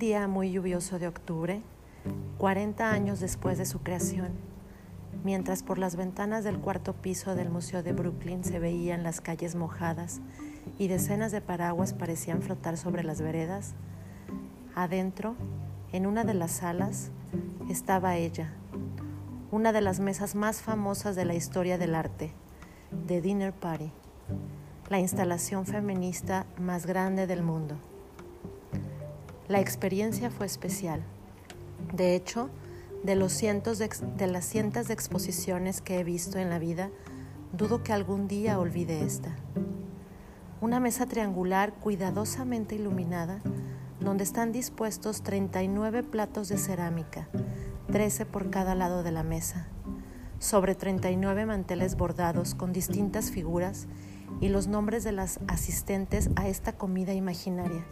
Día muy lluvioso de octubre, 40 años después de su creación, mientras por las ventanas del cuarto piso del Museo de Brooklyn se veían las calles mojadas y decenas de paraguas parecían flotar sobre las veredas, adentro, en una de las salas, estaba ella, una de las mesas más famosas de la historia del arte, The Dinner Party, la instalación feminista más grande del mundo. La experiencia fue especial. De hecho, de, los cientos de, las cientos de exposiciones que he visto en la vida, dudo que algún día olvide esta. Una mesa triangular cuidadosamente iluminada, donde están dispuestos 39 platos de cerámica, 13 por cada lado de la mesa, sobre 39 manteles bordados con distintas figuras y los nombres de las asistentes a esta comida imaginaria.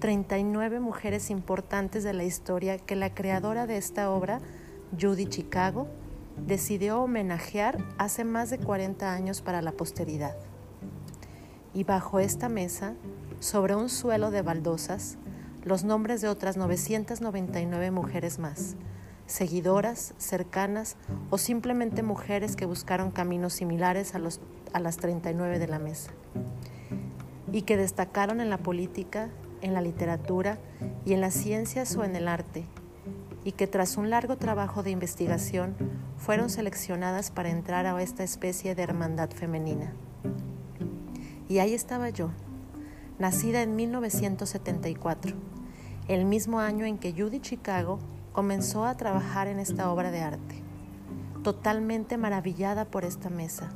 39 mujeres importantes de la historia que la creadora de esta obra, Judy Chicago, decidió homenajear hace más de 40 años para la posteridad. Y bajo esta mesa, sobre un suelo de baldosas, los nombres de otras 999 mujeres más, seguidoras, cercanas o simplemente mujeres que buscaron caminos similares a, los, a las 39 de la mesa y que destacaron en la política, en la literatura y en las ciencias o en el arte, y que tras un largo trabajo de investigación fueron seleccionadas para entrar a esta especie de hermandad femenina. Y ahí estaba yo, nacida en 1974, el mismo año en que Judy Chicago comenzó a trabajar en esta obra de arte, totalmente maravillada por esta mesa,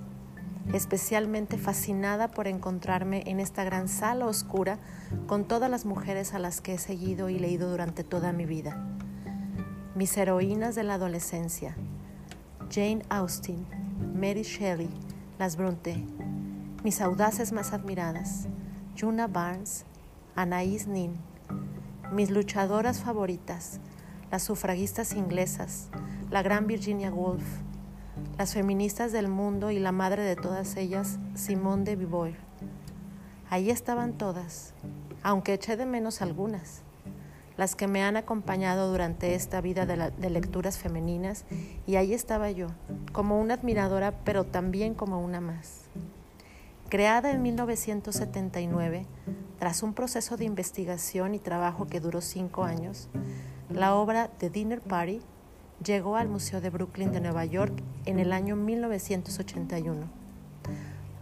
especialmente fascinada por encontrarme en esta gran sala oscura con todas las mujeres a las que he seguido y leído durante toda mi vida. Mis heroínas de la adolescencia, Jane Austen, Mary Shelley, las Bronte, mis audaces más admiradas, Juna Barnes, Anaïs Nin, mis luchadoras favoritas, las sufragistas inglesas, la gran Virginia Woolf, las feministas del mundo y la madre de todas ellas, Simone de Beauvoir. Ahí estaban todas, aunque eché de menos algunas, las que me han acompañado durante esta vida de, de lecturas femeninas, y ahí estaba yo, como una admiradora, pero también como una más. Creada en 1979, tras un proceso de investigación y trabajo que duró cinco años, la obra The Dinner Party llegó al Museo de Brooklyn de Nueva York en el año 1981.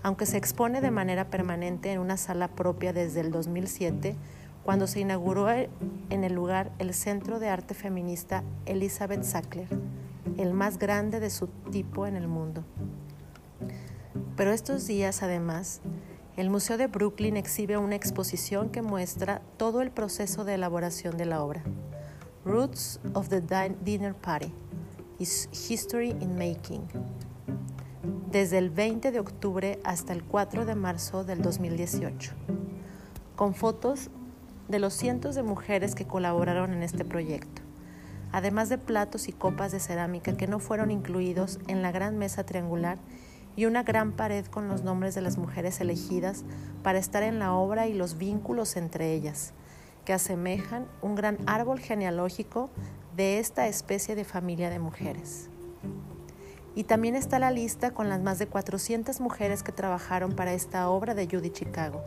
Aunque se expone de manera permanente en una sala propia desde el 2007, cuando se inauguró en el lugar el Centro de Arte Feminista Elizabeth Sackler, el más grande de su tipo en el mundo. Pero estos días, además, el Museo de Brooklyn exhibe una exposición que muestra todo el proceso de elaboración de la obra. Roots of the Dinner Party is History in Making. Desde el 20 de octubre hasta el 4 de marzo del 2018, con fotos de los cientos de mujeres que colaboraron en este proyecto, además de platos y copas de cerámica que no fueron incluidos en la gran mesa triangular y una gran pared con los nombres de las mujeres elegidas para estar en la obra y los vínculos entre ellas que asemejan un gran árbol genealógico de esta especie de familia de mujeres. Y también está la lista con las más de 400 mujeres que trabajaron para esta obra de Judy Chicago,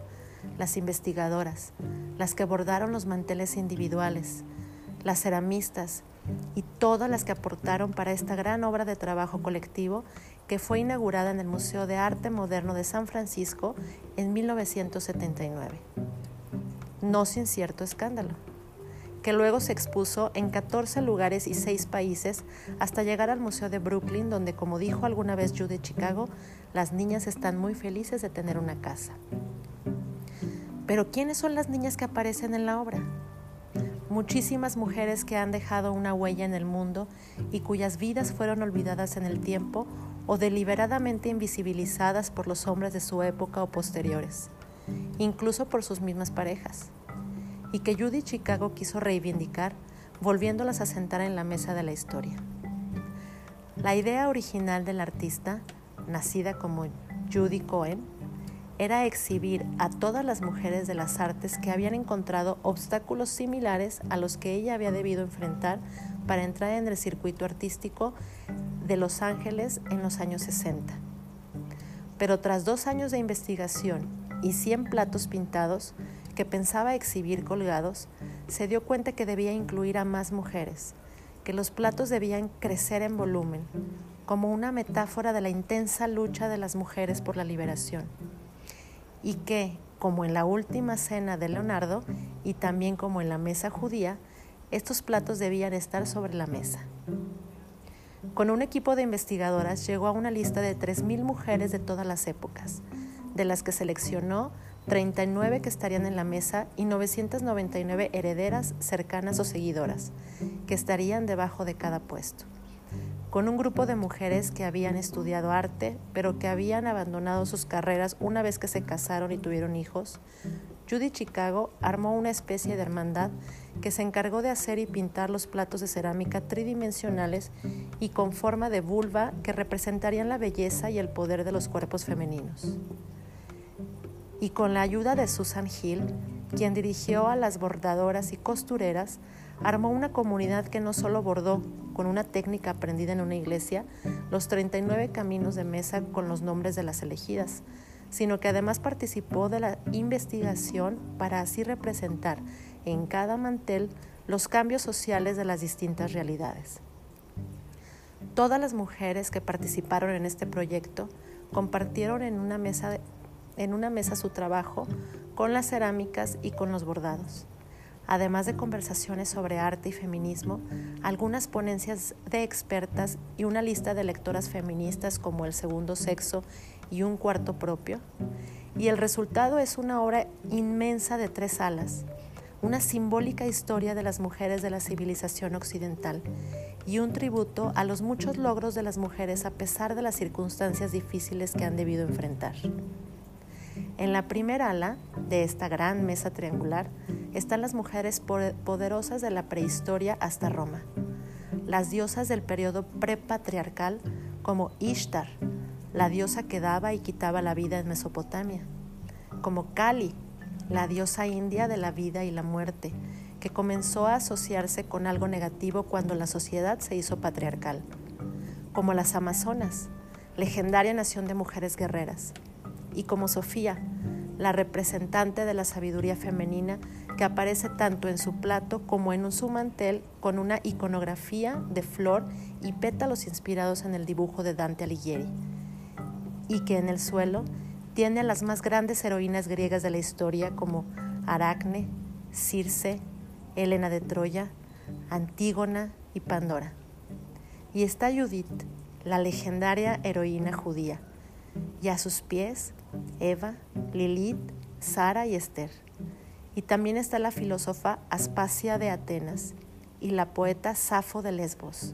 las investigadoras, las que bordaron los manteles individuales, las ceramistas y todas las que aportaron para esta gran obra de trabajo colectivo que fue inaugurada en el Museo de Arte Moderno de San Francisco en 1979 no sin cierto escándalo, que luego se expuso en 14 lugares y 6 países hasta llegar al Museo de Brooklyn, donde, como dijo alguna vez Judy Chicago, las niñas están muy felices de tener una casa. Pero ¿quiénes son las niñas que aparecen en la obra? Muchísimas mujeres que han dejado una huella en el mundo y cuyas vidas fueron olvidadas en el tiempo o deliberadamente invisibilizadas por los hombres de su época o posteriores incluso por sus mismas parejas, y que Judy Chicago quiso reivindicar volviéndolas a sentar en la mesa de la historia. La idea original del artista, nacida como Judy Cohen, era exhibir a todas las mujeres de las artes que habían encontrado obstáculos similares a los que ella había debido enfrentar para entrar en el circuito artístico de Los Ángeles en los años 60. Pero tras dos años de investigación y 100 platos pintados que pensaba exhibir colgados, se dio cuenta que debía incluir a más mujeres, que los platos debían crecer en volumen, como una metáfora de la intensa lucha de las mujeres por la liberación y que, como en la última cena de Leonardo y también como en la mesa judía, estos platos debían estar sobre la mesa. Con un equipo de investigadoras llegó a una lista de 3.000 mujeres de todas las épocas, de las que seleccionó 39 que estarían en la mesa y 999 herederas, cercanas o seguidoras, que estarían debajo de cada puesto con un grupo de mujeres que habían estudiado arte, pero que habían abandonado sus carreras una vez que se casaron y tuvieron hijos, Judy Chicago armó una especie de hermandad que se encargó de hacer y pintar los platos de cerámica tridimensionales y con forma de vulva que representarían la belleza y el poder de los cuerpos femeninos. Y con la ayuda de Susan Hill, quien dirigió a las bordadoras y costureras, armó una comunidad que no solo bordó, con una técnica aprendida en una iglesia, los 39 caminos de mesa con los nombres de las elegidas, sino que además participó de la investigación para así representar en cada mantel los cambios sociales de las distintas realidades. Todas las mujeres que participaron en este proyecto compartieron en una mesa, en una mesa su trabajo con las cerámicas y con los bordados además de conversaciones sobre arte y feminismo, algunas ponencias de expertas y una lista de lectoras feministas como El Segundo Sexo y Un Cuarto Propio. Y el resultado es una obra inmensa de tres alas, una simbólica historia de las mujeres de la civilización occidental y un tributo a los muchos logros de las mujeres a pesar de las circunstancias difíciles que han debido enfrentar. En la primera ala de esta gran mesa triangular están las mujeres poderosas de la prehistoria hasta Roma, las diosas del periodo prepatriarcal como Ishtar, la diosa que daba y quitaba la vida en Mesopotamia, como Kali, la diosa india de la vida y la muerte, que comenzó a asociarse con algo negativo cuando la sociedad se hizo patriarcal, como las Amazonas, legendaria nación de mujeres guerreras, y como Sofía, la representante de la sabiduría femenina que aparece tanto en su plato como en su mantel con una iconografía de flor y pétalos inspirados en el dibujo de Dante Alighieri, y que en el suelo tiene a las más grandes heroínas griegas de la historia como Aracne, Circe, Helena de Troya, Antígona y Pandora. Y está Judith, la legendaria heroína judía, y a sus pies Eva, Lilith, Sara y Esther. Y también está la filósofa Aspasia de Atenas y la poeta Safo de Lesbos,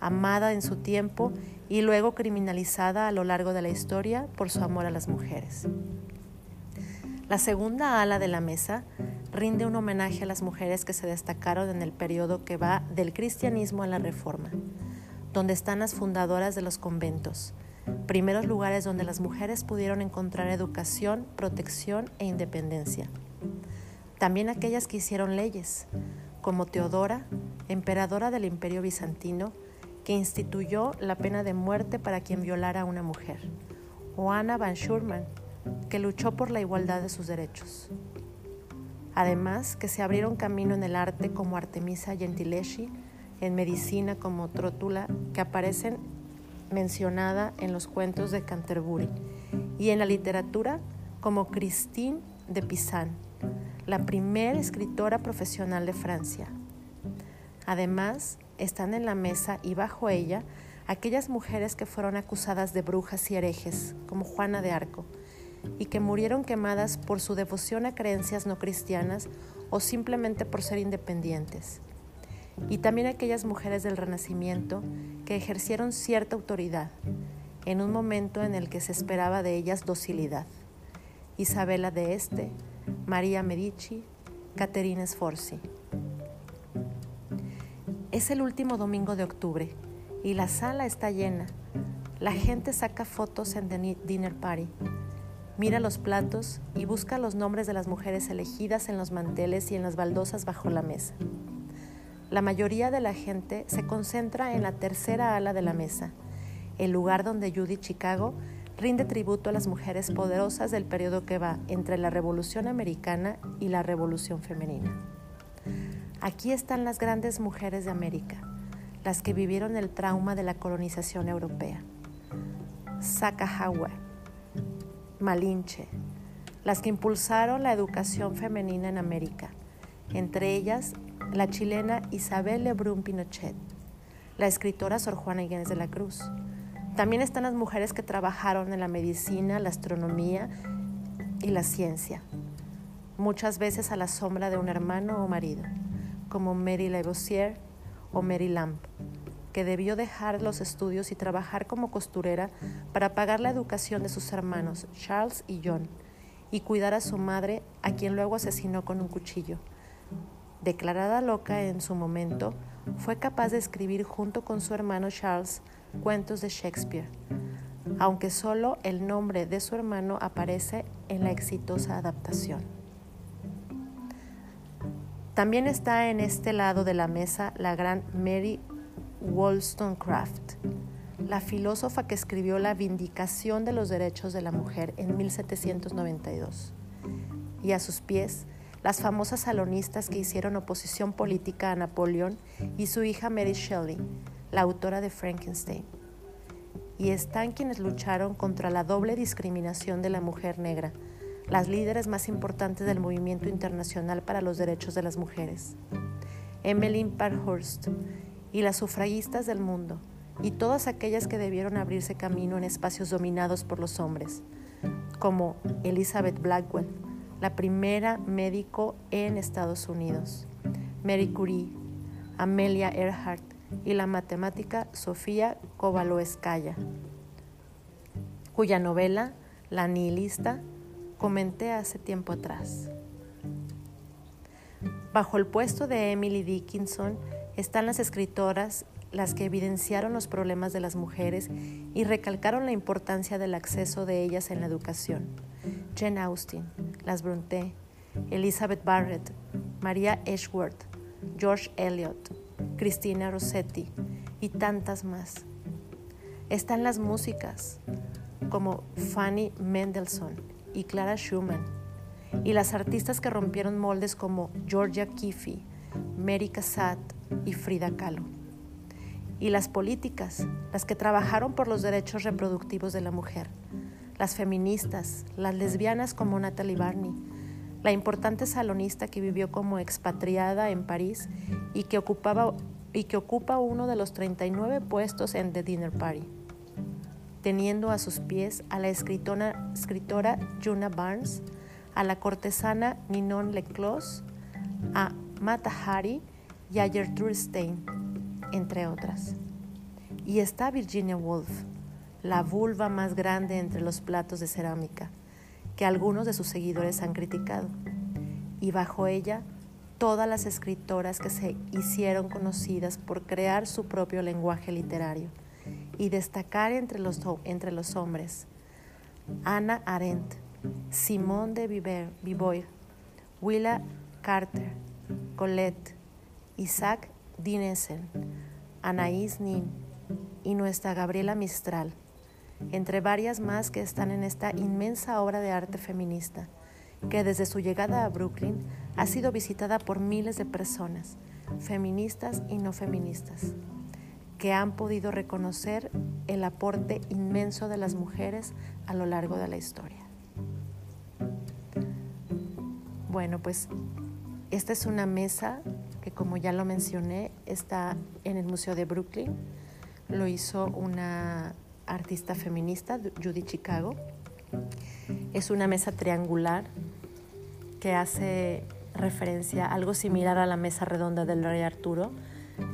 amada en su tiempo y luego criminalizada a lo largo de la historia por su amor a las mujeres. La segunda ala de la mesa rinde un homenaje a las mujeres que se destacaron en el periodo que va del cristianismo a la reforma, donde están las fundadoras de los conventos, primeros lugares donde las mujeres pudieron encontrar educación, protección e independencia. También aquellas que hicieron leyes, como Teodora, emperadora del Imperio Bizantino, que instituyó la pena de muerte para quien violara a una mujer, o Ana van Schurman, que luchó por la igualdad de sus derechos. Además, que se abrieron camino en el arte como Artemisa Gentileschi, en medicina como Trótula, que aparecen mencionada en los cuentos de Canterbury, y en la literatura como Christine de Pizan, la primera escritora profesional de Francia. Además, están en la mesa y bajo ella aquellas mujeres que fueron acusadas de brujas y herejes, como Juana de Arco, y que murieron quemadas por su devoción a creencias no cristianas o simplemente por ser independientes. Y también aquellas mujeres del Renacimiento que ejercieron cierta autoridad en un momento en el que se esperaba de ellas docilidad. Isabela de Este, María Medici, Caterina Sforzi. Es el último domingo de octubre y la sala está llena. La gente saca fotos en The Dinner Party. Mira los platos y busca los nombres de las mujeres elegidas en los manteles y en las baldosas bajo la mesa. La mayoría de la gente se concentra en la tercera ala de la mesa, el lugar donde Judy Chicago rinde tributo a las mujeres poderosas del periodo que va entre la Revolución Americana y la Revolución Femenina. Aquí están las grandes mujeres de América, las que vivieron el trauma de la colonización europea. Sacagawea, Malinche, las que impulsaron la educación femenina en América, entre ellas la chilena Isabel Lebrun Pinochet, la escritora Sor Juana Inés de la Cruz. También están las mujeres que trabajaron en la medicina, la astronomía y la ciencia, muchas veces a la sombra de un hermano o marido como Mary Lavoisier o Mary Lamb, que debió dejar los estudios y trabajar como costurera para pagar la educación de sus hermanos Charles y John y cuidar a su madre, a quien luego asesinó con un cuchillo. Declarada loca en su momento, fue capaz de escribir junto con su hermano Charles cuentos de Shakespeare, aunque solo el nombre de su hermano aparece en la exitosa adaptación. También está en este lado de la mesa la gran Mary Wollstonecraft, la filósofa que escribió La Vindicación de los Derechos de la Mujer en 1792. Y a sus pies, las famosas salonistas que hicieron oposición política a Napoleón y su hija Mary Shelley, la autora de Frankenstein. Y están quienes lucharon contra la doble discriminación de la mujer negra, las líderes más importantes del movimiento internacional para los derechos de las mujeres, Emmeline Parkhurst y las sufragistas del mundo, y todas aquellas que debieron abrirse camino en espacios dominados por los hombres, como Elizabeth Blackwell, la primera médico en Estados Unidos, Mary Curie, Amelia Earhart y la matemática Sofía Kovalevskaya, cuya novela La nihilista comenté hace tiempo atrás. Bajo el puesto de Emily Dickinson están las escritoras las que evidenciaron los problemas de las mujeres y recalcaron la importancia del acceso de ellas en la educación. Jane Austen, Las Bronte, Elizabeth Barrett, María Ashworth, George Eliot, Cristina Rossetti y tantas más. Están las músicas como Fanny Mendelssohn, y Clara Schumann, y las artistas que rompieron moldes como Georgia Kiffy, Mary Cassatt y Frida Kahlo. Y las políticas, las que trabajaron por los derechos reproductivos de la mujer, las feministas, las lesbianas como Natalie Barney, la importante salonista que vivió como expatriada en París y que, ocupaba, y que ocupa uno de los 39 puestos en The Dinner Party teniendo a sus pies a la escritora, escritora Juna Barnes, a la cortesana Ninon Leclos, a Mata Hari y a Gertrude Stein, entre otras. Y está Virginia Woolf, la vulva más grande entre los platos de cerámica, que algunos de sus seguidores han criticado. Y bajo ella, todas las escritoras que se hicieron conocidas por crear su propio lenguaje literario y destacar entre los, entre los hombres. Anna Arendt, Simone de Beauvoir, Willa Carter, Colette, Isaac Dinesen, Anaïs Nin y nuestra Gabriela Mistral, entre varias más que están en esta inmensa obra de arte feminista, que desde su llegada a Brooklyn ha sido visitada por miles de personas, feministas y no feministas que han podido reconocer el aporte inmenso de las mujeres a lo largo de la historia. Bueno, pues esta es una mesa que como ya lo mencioné está en el Museo de Brooklyn. Lo hizo una artista feminista, Judy Chicago. Es una mesa triangular que hace referencia a algo similar a la mesa redonda del rey Arturo,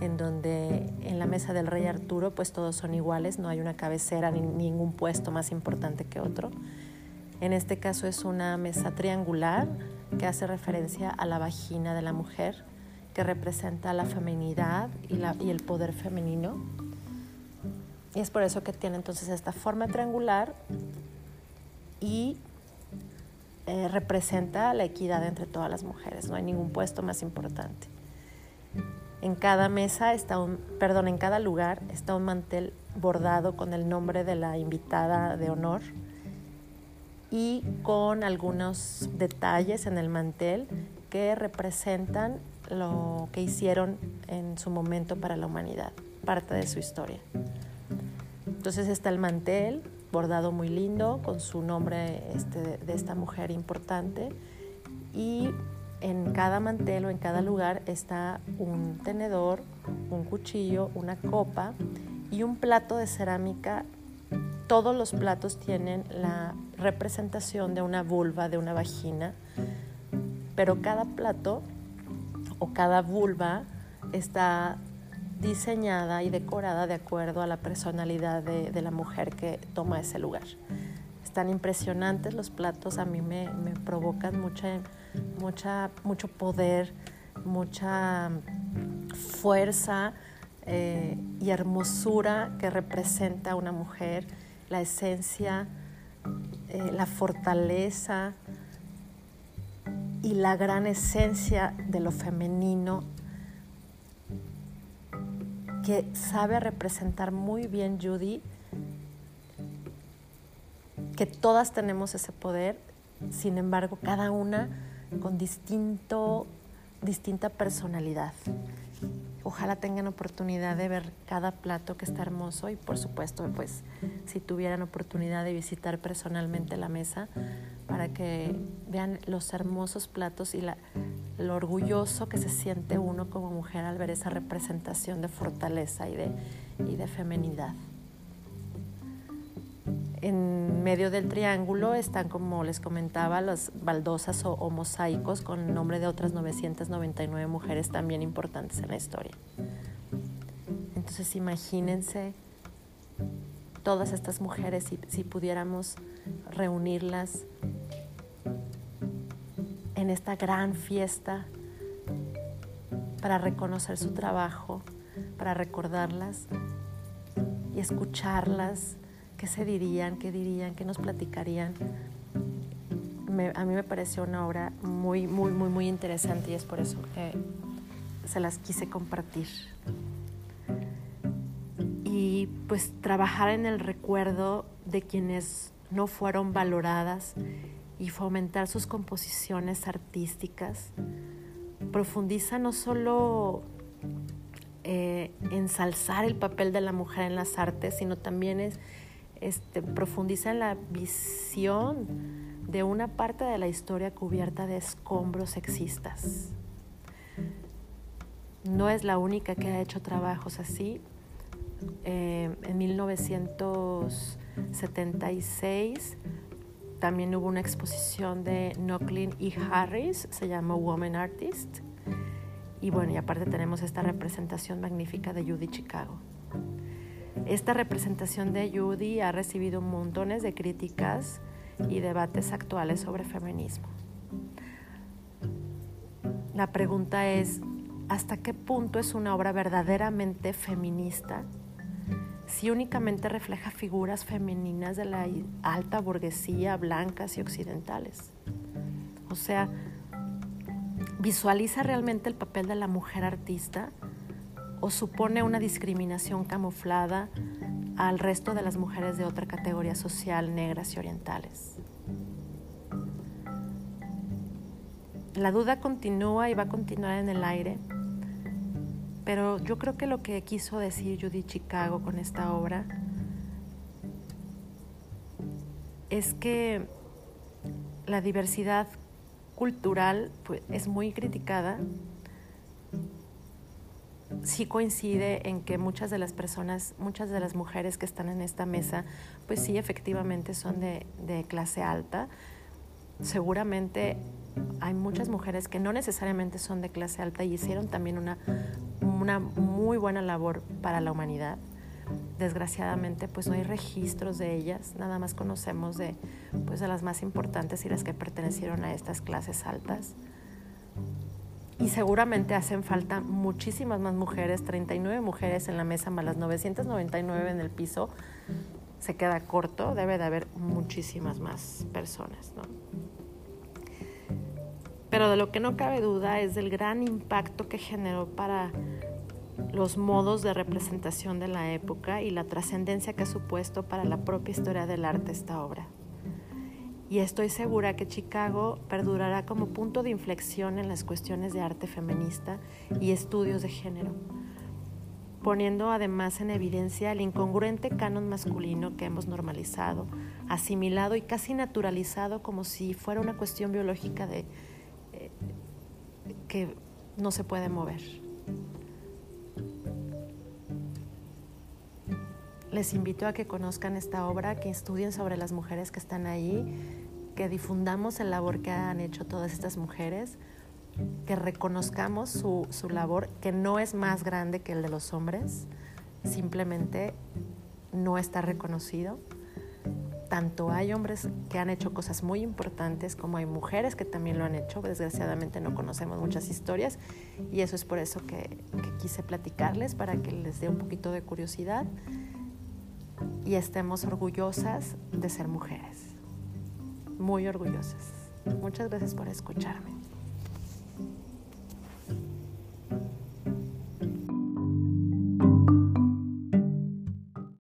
en donde en la mesa del rey Arturo pues todos son iguales, no hay una cabecera ni ningún puesto más importante que otro. En este caso es una mesa triangular que hace referencia a la vagina de la mujer, que representa la feminidad y, y el poder femenino. Y es por eso que tiene entonces esta forma triangular y eh, representa la equidad entre todas las mujeres, no hay ningún puesto más importante. En cada mesa está un, perdón, en cada lugar está un mantel bordado con el nombre de la invitada de honor y con algunos detalles en el mantel que representan lo que hicieron en su momento para la humanidad, parte de su historia. Entonces está el mantel, bordado muy lindo, con su nombre este, de esta mujer importante, y en cada mantel o en cada lugar está un tenedor, un cuchillo, una copa y un plato de cerámica. Todos los platos tienen la representación de una vulva, de una vagina, pero cada plato o cada vulva está diseñada y decorada de acuerdo a la personalidad de, la mujer que toma ese lugar. Están impresionantes los platos, a mí me, provocan mucha, mucha, mucho poder, mucha fuerza eh, y hermosura que representa una mujer, la esencia, eh, la fortaleza, y la gran esencia de lo femenino que sabe representar muy bien Judy, que todas tenemos ese poder, sin embargo, cada una con distinto, distinta personalidad. Ojalá tengan oportunidad de ver cada plato que está hermoso y por supuesto, pues si tuvieran oportunidad de visitar personalmente la mesa para que vean los hermosos platos y la, lo orgulloso que se siente uno como mujer al ver esa representación de fortaleza y de, y de femenidad. En medio del triángulo están, como les comentaba, las baldosas o, mosaicos con el nombre de otras 999 mujeres también importantes en la historia. Entonces imagínense todas estas mujeres si, si pudiéramos reunirlas en esta gran fiesta para reconocer su trabajo, para recordarlas y escucharlas qué se dirían, qué dirían, qué nos platicarían. a mí me pareció una obra muy, muy, muy, muy interesante y es por eso que se las quise compartir. Y pues trabajar en el recuerdo de quienes no fueron valoradas y fomentar sus composiciones artísticas profundiza no solo eh, ensalzar el papel de la mujer en las artes, sino también es este, profundiza en la visión de una parte de la historia cubierta de escombros sexistas. No es la única que ha hecho trabajos así. Eh, en 1976 también hubo una exposición de Nocklin y Harris, se llamó Woman Artist. Y bueno, y aparte tenemos esta representación magnífica de Judy Chicago. Esta representación de Judy ha recibido montones de críticas y debates actuales sobre feminismo. La pregunta es, ¿hasta qué punto es una obra verdaderamente feminista si únicamente refleja figuras femeninas de la alta burguesía, blancas y occidentales? O sea, ¿visualiza realmente el papel de la mujer artista? O supone una discriminación camuflada al resto de las mujeres de otra categoría social, negras y orientales. La duda continúa y va a continuar en el aire, pero yo creo que lo que quiso decir Judy Chicago con esta obra es que la diversidad cultural pues, es muy criticada sí coincide en que muchas de las personas, muchas de las mujeres que están en esta mesa, pues sí, efectivamente son de, clase alta. Seguramente hay muchas mujeres que no necesariamente son de clase alta y hicieron también una, una muy buena labor para la humanidad. Desgraciadamente, pues no hay registros de ellas, nada más conocemos de, pues, de las más importantes y las que pertenecieron a estas clases altas y seguramente hacen falta muchísimas más mujeres, 39 mujeres en la mesa más las 999 en el piso, se queda corto, debe de haber muchísimas más personas. ¿no? Pero de lo que no cabe duda es del gran impacto que generó para los modos de representación de la época y la trascendencia que ha supuesto para la propia historia del arte esta obra. Y estoy segura que Chicago perdurará como punto de inflexión en las cuestiones de arte feminista y estudios de género, poniendo además en evidencia el incongruente canon masculino que hemos normalizado, asimilado y casi naturalizado como si fuera una cuestión biológica de, eh, que no se puede mover. Les invito a que conozcan esta obra, que estudien sobre las mujeres que están ahí, que difundamos el labor que han hecho todas estas mujeres, que reconozcamos su, su labor, que no es más grande que el de los hombres, simplemente no está reconocido. Tanto hay hombres que han hecho cosas muy importantes como hay mujeres que también lo han hecho. Desgraciadamente no conocemos muchas historias y eso es por eso que, que quise platicarles, para que les dé un poquito de curiosidad y estemos orgullosas de ser mujeres. Muy orgullosas. Muchas gracias por escucharme.